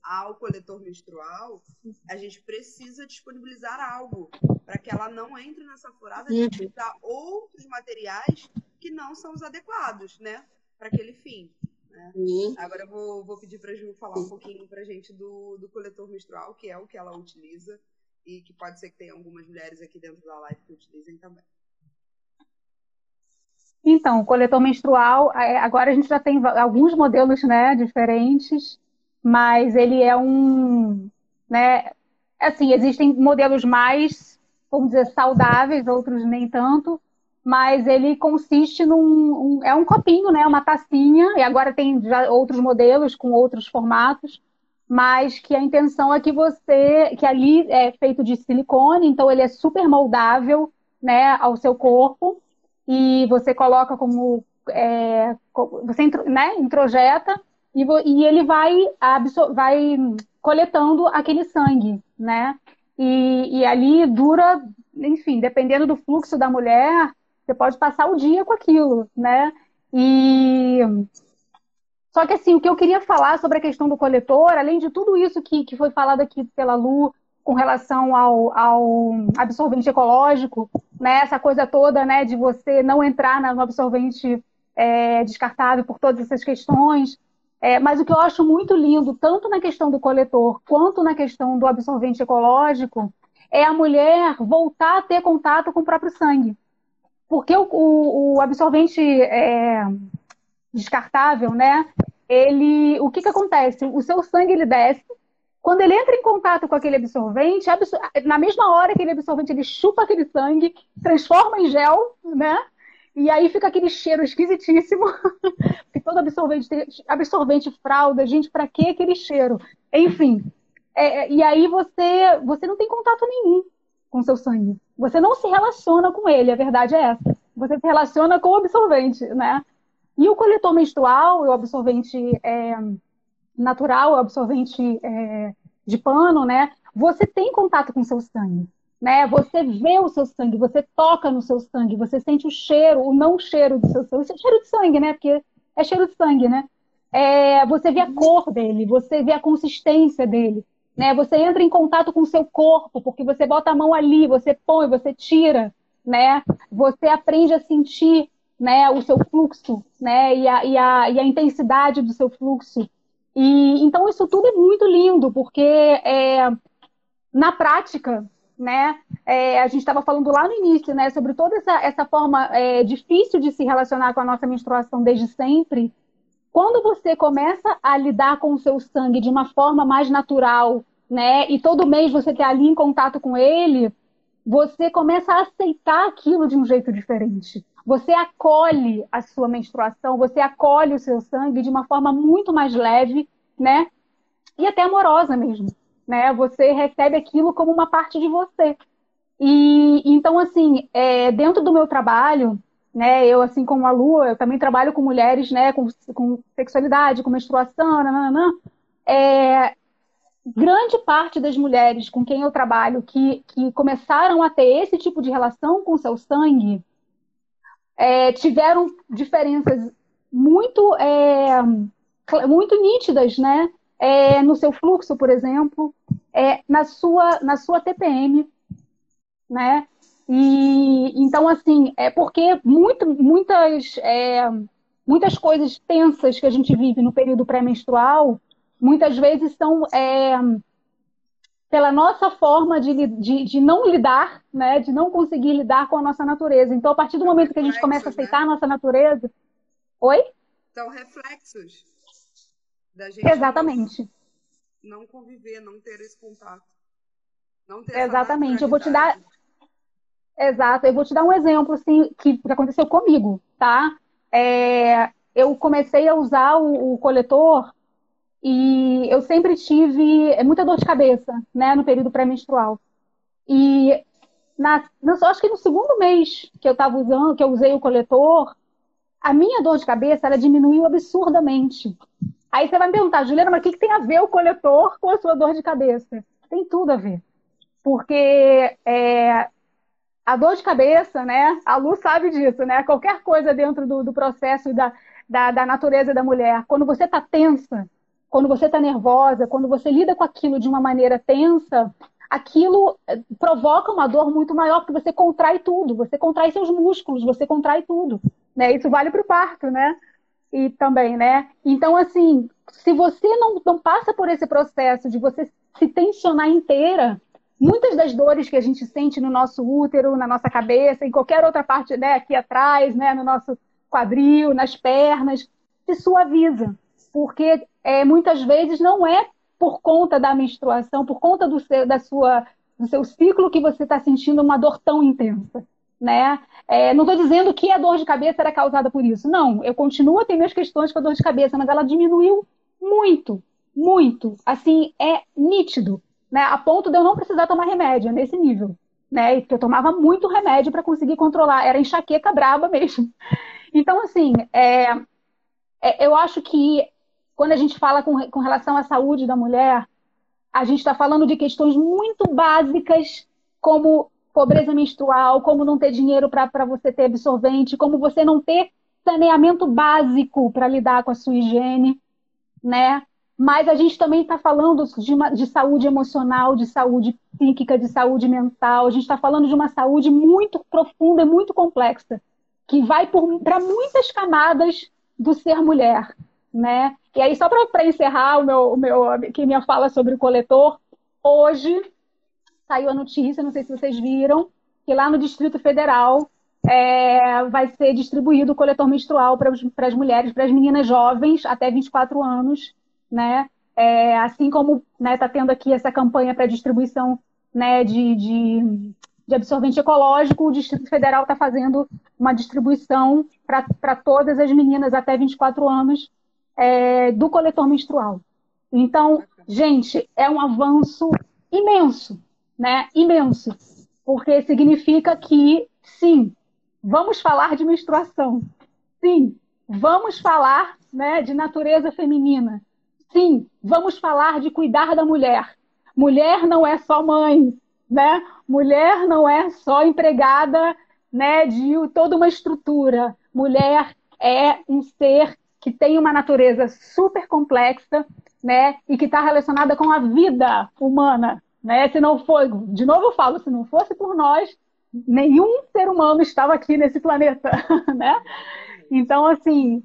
ao coletor menstrual, a gente precisa disponibilizar algo para que ela não entre nessa furada de uhum. utilizar outros materiais que não são os adequados, né, para aquele fim. Né? Uhum. Agora eu vou, vou pedir para a Ju falar um pouquinho para a gente do, do coletor menstrual, que é o que ela utiliza e que pode ser que tenha algumas mulheres aqui dentro da live que utilizem também. Então, o coletor menstrual, é, agora a gente já tem alguns modelos né, diferentes mas ele é um, né, assim, existem modelos mais, vamos dizer, saudáveis, outros nem tanto, mas ele consiste num, um, é um copinho, né, uma tacinha, e agora tem já outros modelos com outros formatos, mas que a intenção é que você, que ali é feito de silicone, então ele é super moldável, né, ao seu corpo, e você coloca como, é, você né, introjeta, e, e ele vai, vai coletando aquele sangue, né? E, e ali dura, enfim, dependendo do fluxo da mulher, você pode passar o dia com aquilo, né? E só que assim, o que eu queria falar sobre a questão do coletor, além de tudo isso que, que foi falado aqui pela Lu com relação ao, ao absorvente ecológico, né? Essa coisa toda, né, de você não entrar no absorvente é, descartável por todas essas questões. É, mas o que eu acho muito lindo, tanto na questão do coletor quanto na questão do absorvente ecológico, é a mulher voltar a ter contato com o próprio sangue. Porque o, o, o absorvente é, descartável, né? Ele, o que, que acontece? O seu sangue ele desce. Quando ele entra em contato com aquele absorvente, na mesma hora que aquele absorvente ele chupa aquele sangue, transforma em gel, né? E aí fica aquele cheiro esquisitíssimo. [LAUGHS] Porque todo absorvente absorvente, fralda, gente, para que aquele cheiro? Enfim. É, é, e aí você, você não tem contato nenhum com seu sangue. Você não se relaciona com ele, a verdade é essa. Você se relaciona com o absorvente, né? E o coletor menstrual, o absorvente é, natural, o absorvente é, de pano, né? Você tem contato com seu sangue, né? Você vê o seu sangue, você toca no seu sangue, você sente o cheiro, o não cheiro do seu sangue. É cheiro de sangue, né? Porque é cheiro de sangue, né? É, você vê a cor dele, você vê a consistência dele, né? Você entra em contato com o seu corpo, porque você bota a mão ali, você põe, você tira, né? Você aprende a sentir, né, o seu fluxo, né, e a, e a, e a intensidade do seu fluxo. E então isso tudo é muito lindo, porque é, na prática, né, é, a gente estava falando lá no início, né, sobre toda essa, essa forma é, difícil de se relacionar com a nossa menstruação desde sempre. Quando você começa a lidar com o seu sangue de uma forma mais natural, né? E todo mês você está ali em contato com ele, você começa a aceitar aquilo de um jeito diferente. Você acolhe a sua menstruação, você acolhe o seu sangue de uma forma muito mais leve, né? E até amorosa mesmo, né? Você recebe aquilo como uma parte de você. E então, assim, é, dentro do meu trabalho, né? Eu, assim como a Lua, eu também trabalho com mulheres, né? Com, com sexualidade, com menstruação, nananã. É, grande parte das mulheres com quem eu trabalho que, que começaram a ter esse tipo de relação com seu sangue é, tiveram diferenças muito, é, muito nítidas, né? É, no seu fluxo, por exemplo, é, na, sua, na sua TPM, né? E então, assim, é porque muito, muitas, é, muitas coisas tensas que a gente vive no período pré-menstrual, muitas vezes são é, pela nossa forma de, de, de, não lidar, né? De não conseguir lidar com a nossa natureza. Então, a partir do momento que a gente começa a aceitar né? a nossa natureza. Oi? São reflexos da gente. Exatamente. Não conviver, não ter esse contato. Não ter Exatamente. Eu vou te dar Exato. Eu vou te dar um exemplo assim, que, que aconteceu comigo, tá? É, eu comecei a usar o, o, coletor e eu sempre tive muita dor de cabeça, né, no período pré-menstrual. E na, não, acho que no segundo mês que eu estava usando, que eu usei o coletor, a minha dor de cabeça ela diminuiu absurdamente. Aí você vai me perguntar, Juliana, mas o que, que tem a ver o coletor com a sua dor de cabeça? Tem tudo a ver. Porque é, a dor de cabeça, né? A Lu sabe disso, né? Qualquer coisa dentro do, do processo da, da, da, natureza da mulher. Quando você está tensa, quando você está nervosa, quando você lida com aquilo de uma maneira tensa, aquilo eh, provoca uma dor muito maior, porque você contrai tudo, você contrai seus músculos, você contrai tudo. Né? Isso vale para o parto, né? E também, né? Então, assim, se você não, não passa por esse processo de você se tensionar inteira, muitas das dores que a gente sente no nosso útero, na nossa cabeça, em qualquer outra parte, né, aqui atrás, né, no nosso quadril, nas pernas, se suaviza. Porque é, muitas vezes não é por conta da menstruação, por conta do seu, da sua, do seu ciclo que você está sentindo uma dor tão intensa. Né? É, não estou dizendo que a dor de cabeça era causada por isso. Não, eu continuo a ter minhas questões com a dor de cabeça, mas ela diminuiu muito, muito. Assim, é nítido né, a ponto de eu não precisar tomar remédio, nesse nível. Né? Porque eu tomava muito remédio para conseguir controlar, era enxaqueca braba mesmo. Então, assim, é, é, eu acho que quando a gente fala com, com relação à saúde da mulher, a gente está falando de questões muito básicas, como pobreza menstrual, como não ter dinheiro para você ter absorvente, como você não ter saneamento básico para lidar com a sua higiene, né? Mas a gente também está falando de, uma, de, saúde emocional, de saúde psíquica, de saúde mental. A gente está falando de uma saúde muito profunda e muito complexa, que vai para muitas camadas do ser mulher, né? E aí, só para encerrar o meu, o meu, que minha fala sobre o coletor, hoje saiu a notícia, não sei se vocês viram, que lá no Distrito Federal é, vai ser distribuído o coletor menstrual para as mulheres, para as meninas jovens até 24 anos, né? É, assim como está né, tá tendo aqui essa campanha para distribuição né, de, de, de, absorvente ecológico, o Distrito Federal está fazendo uma distribuição para todas as meninas até 24 anos é, do coletor menstrual. Então, gente, é um avanço imenso, né? Imenso. Porque significa que, sim, vamos falar de menstruação. Sim, vamos falar né, de natureza feminina. Sim, vamos falar de cuidar da mulher. Mulher não é só mãe, né? Mulher não é só empregada, né, de toda uma estrutura. Mulher é um ser que tem uma natureza super complexa, né, e que está relacionada com a vida humana, né? Se não for, de novo eu falo, se não fosse por nós, nenhum ser humano estava aqui nesse planeta, [LAUGHS] né? Então, assim,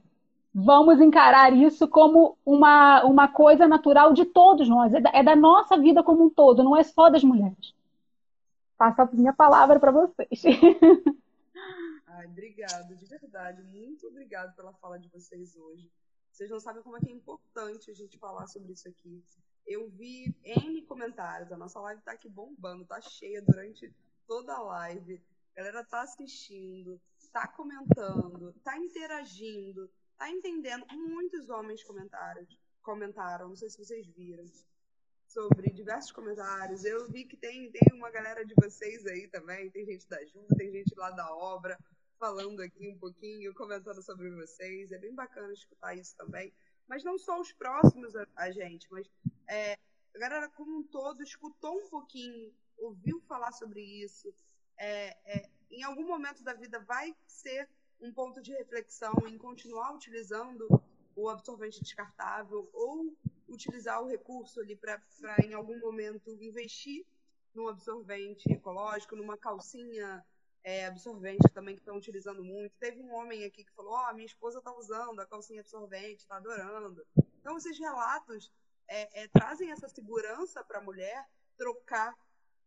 vamos encarar isso como uma, uma coisa natural de todos nós, é da, é da nossa vida como um todo, não é só das mulheres. Passo a minha palavra para vocês. [LAUGHS] Ai, obrigado, de verdade. Muito obrigado pela fala de vocês hoje. Vocês não sabem como é, é importante a gente falar sobre isso aqui. Eu vi N comentários, a nossa live tá aqui bombando, tá cheia durante toda a live. A galera tá assistindo, tá comentando, tá interagindo, tá entendendo. Muitos homens comentaram, comentaram, não sei se vocês viram, sobre diversos comentários. Eu vi que tem, tem uma galera de vocês aí também, tem gente da Ju, tem gente lá da obra falando aqui um pouquinho, comentando sobre vocês. É bem bacana escutar isso também. Mas não só os próximos a, a gente, mas é, a galera como um todo escutou um pouquinho, ouviu falar sobre isso. É, é, em algum momento da vida vai ser um ponto de reflexão em continuar utilizando o absorvente descartável ou utilizar o recurso ali para, em algum momento, investir num absorvente ecológico, numa calcinha é, absorvente também que estão utilizando muito. Teve um homem aqui que falou: Ó, oh, minha esposa está usando a calcinha absorvente, está adorando. Então, esses relatos é, é, trazem essa segurança para a mulher trocar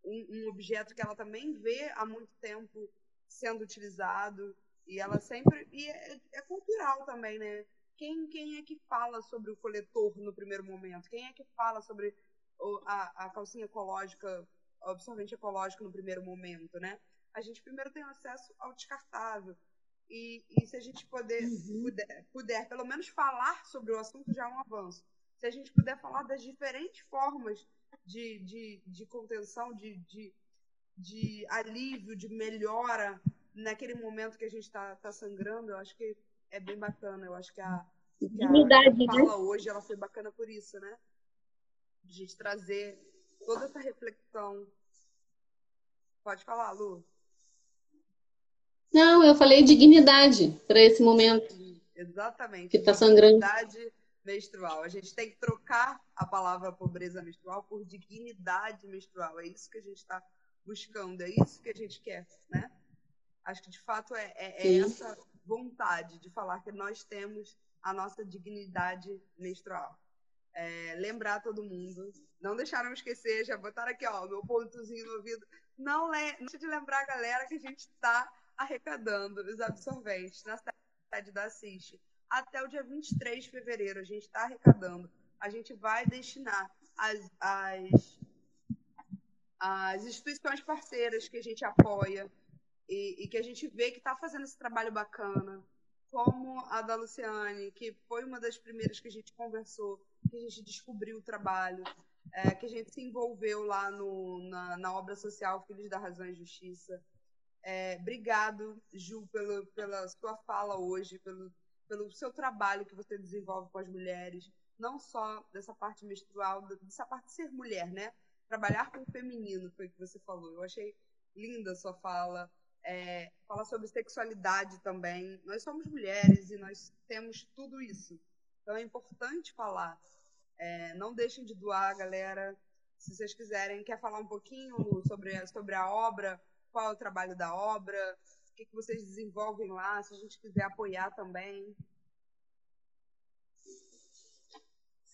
um, um, objeto que ela também vê há muito tempo sendo utilizado e ela sempre e é, é cultural também, né? Quem, quem é que fala sobre o coletor no primeiro momento? Quem é que fala sobre a, a calcinha ecológica, absorvente ecológico no primeiro momento, né? a gente primeiro tem acesso ao descartável. E, e se a gente poder, uhum. puder, puder, pelo menos falar sobre o assunto, já é um avanço. Se a gente puder falar das diferentes formas de, de, de contenção, de, de, de alívio, de melhora naquele momento que a gente está tá sangrando, eu acho que é bem bacana. Eu acho que a, que a, né? fala hoje ela foi bacana por isso, né? De a gente trazer toda essa reflexão. Pode falar, Lu. Não, eu falei dignidade para esse momento. Exatamente. Que está sangrando. Dignidade menstrual. A gente tem que trocar a palavra pobreza menstrual por dignidade menstrual. É isso que a gente está buscando, é isso que a gente quer, né? Acho que de fato é, é, é essa vontade de falar que nós temos a nossa dignidade menstrual. É, lembrar todo mundo, não deixaram esquecer, já botaram aqui, ó, meu pontozinho no ouvido. Não, le não deixa de lembrar a galera que a gente está arrecadando os absorventes na cidade da Assis. Até o dia 23 de fevereiro, a gente está arrecadando. A gente vai destinar as, as, as instituições parceiras que a gente apoia e, e que a gente vê que está fazendo esse trabalho bacana, como a da Luciane, que foi uma das primeiras que a gente conversou, que a gente descobriu o trabalho, é, que a gente se envolveu lá no, na, na obra social Filhos da Razão e Justiça. É, obrigado, Ju, pelo, pela sua fala hoje, pelo, pelo seu trabalho que você desenvolve com as mulheres. não só dessa parte menstrual, dessa parte de ser mulher, né? Trabalhar com o feminino, foi o que você falou. Eu achei linda a sua fala. É, falar sobre sexualidade também. Nós somos mulheres e nós temos tudo isso. Então é importante falar. É, não deixem de doar, galera. Se vocês quiserem, quer falar um pouquinho sobre, sobre a obra, qual é o trabalho da obra, o que, que vocês desenvolvem lá, se a gente quiser apoiar também.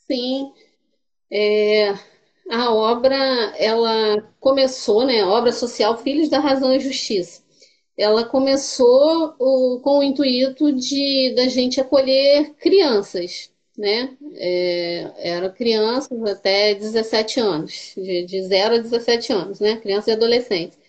Sim, é, a obra ela começou, né? A obra social Filhos da Razão e Justiça. Ela começou o, com o intuito de da gente acolher crianças, né? É, eram crianças até 17 anos, de, de 0 a 17 anos, né? Crianças e adolescentes.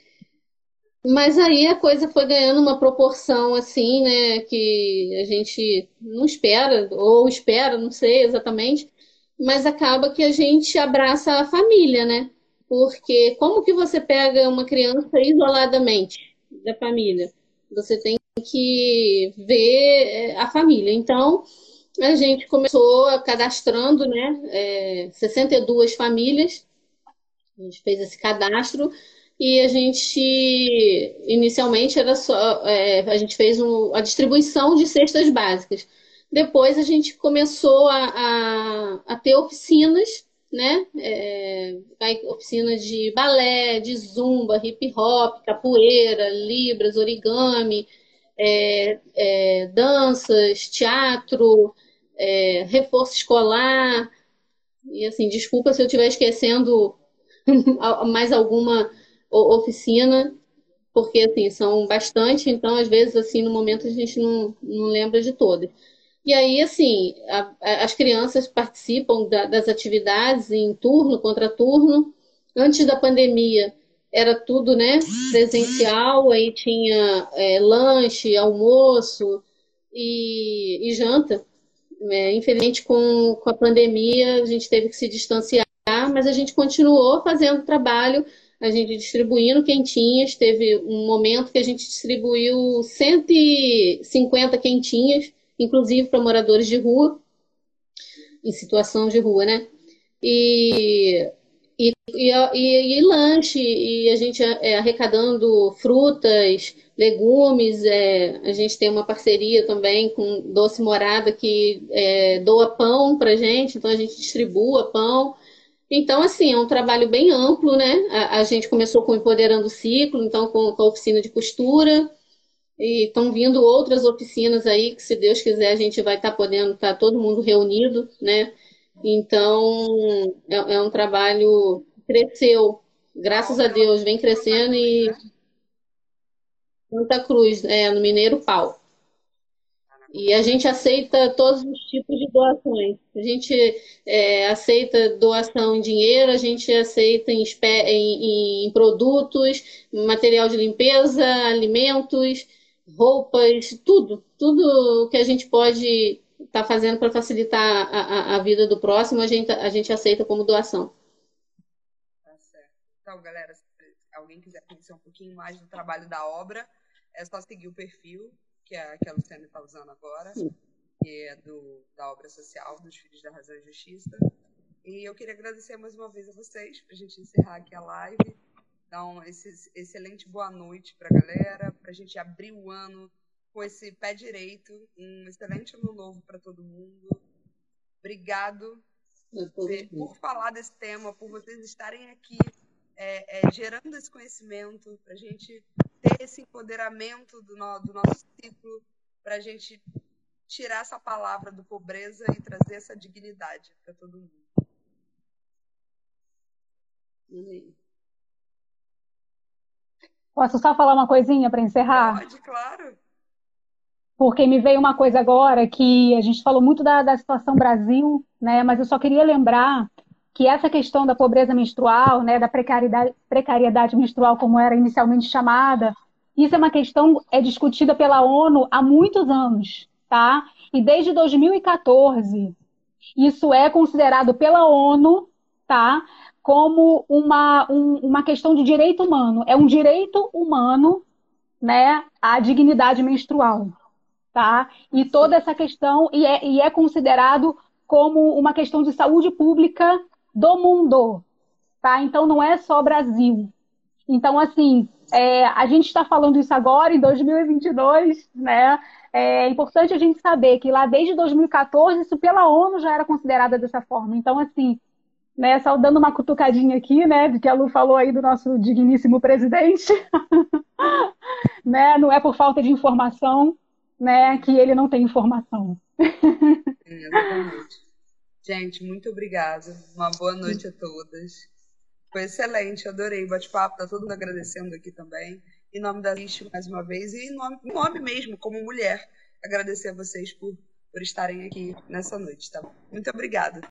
Mas aí a coisa foi ganhando uma proporção assim, né, que a gente não espera, ou espera, não sei exatamente, mas acaba que a gente abraça a família, né? Porque como que você pega uma criança isoladamente da família? Você tem que ver é, a família. Então, a gente começou cadastrando, né, é, 62 famílias, a gente fez esse cadastro e a gente inicialmente era só é, a gente fez um, a distribuição de cestas básicas. Depois a gente começou a, a, a ter oficinas, né? É, oficinas de balé, de zumba, hip hop, capoeira, libras, origami, é, é, danças, teatro, é, reforço escolar. E assim, desculpa se eu estiver esquecendo [LAUGHS] mais alguma oficina, porque assim, são bastante, então às vezes assim no momento a gente não, não lembra de todas. E aí, assim, a, a, as crianças participam da, das atividades em turno, contra turno. Antes da pandemia, era tudo né, presencial, aí tinha é, lanche, almoço e, e janta. É, infelizmente, com, com a pandemia, a gente teve que se distanciar, mas a gente continuou fazendo trabalho a gente distribuindo quentinhas. Teve um momento que a gente distribuiu 150 quentinhas, inclusive para moradores de rua, em situação de rua, né? E, e, e, e lanche, e a gente é, arrecadando frutas, legumes. É, a gente tem uma parceria também com Doce Morada que é, doa pão para gente, então a gente distribua pão. Então, assim, é um trabalho bem amplo, né? A, a gente começou com Empoderando o Ciclo, então com, com a oficina de costura, e estão vindo outras oficinas aí, que se Deus quiser a gente vai estar tá podendo estar tá todo mundo reunido, né? Então, é, é um trabalho cresceu, graças a Deus, vem crescendo e Santa Cruz, é, no Mineiro Pau. E a gente aceita todos os tipos de doações. A gente é, aceita doação em dinheiro, a gente aceita em, em, em produtos, material de limpeza, alimentos, roupas, tudo. Tudo que a gente pode estar tá fazendo para facilitar a, a, a, vida do próximo, a gente, a gente aceita como doação. Tá certo. Então, galera, se alguém quiser conhecer um pouquinho mais do trabalho da obra, é só seguir o perfil que a, que a Luciana está usando agora, que é do, da obra social dos Filhos da Razão e Justiça. E eu queria agradecer mais uma vez a vocês, para a gente encerrar aqui a live, dar um esse, excelente boa noite para a galera, para a gente abrir o ano com esse pé direito, um excelente ano novo para todo mundo. Obrigado por falar desse tema, por vocês estarem aqui é, é, gerando esse conhecimento, para a gente esse empoderamento do, no, do nosso ciclo, para a gente tirar essa palavra do pobreza e trazer essa dignidade para todo mundo. Posso só falar uma coisinha para encerrar? Pode, claro. Porque me veio uma coisa agora que a gente falou muito da, da situação Brasil, né? Mas eu só queria lembrar que essa questão da pobreza menstrual, né, da precariedade, precariedade menstrual, como era inicialmente chamada, isso é uma questão é discutida pela ONU há muitos anos, tá? E desde 2014, isso é considerado pela ONU, tá? Como uma, um, uma questão de direito humano. É um direito humano, né, a dignidade menstrual, tá? E toda essa questão e é, e é considerado como uma questão de saúde pública do mundo, tá? Então não é só Brasil. Então, assim, é, a gente está falando isso agora, em 2022, né? É importante a gente saber que lá desde 2014, isso pela ONU já era considerada dessa forma. Então, assim, né, só dando uma cutucadinha aqui, né, de que a Lu falou aí do nosso digníssimo presidente, [LAUGHS] né, não é por falta de informação, né, que ele não tem informação. É, exatamente. Gente, muito obrigada. Uma boa noite a todas. Foi excelente, adorei o bate-papo, tá todo mundo agradecendo aqui também. Em nome da List, mais uma vez, e em nome, em nome mesmo, como mulher, agradecer a vocês por, por estarem aqui nessa noite, tá bom? Muito obrigada.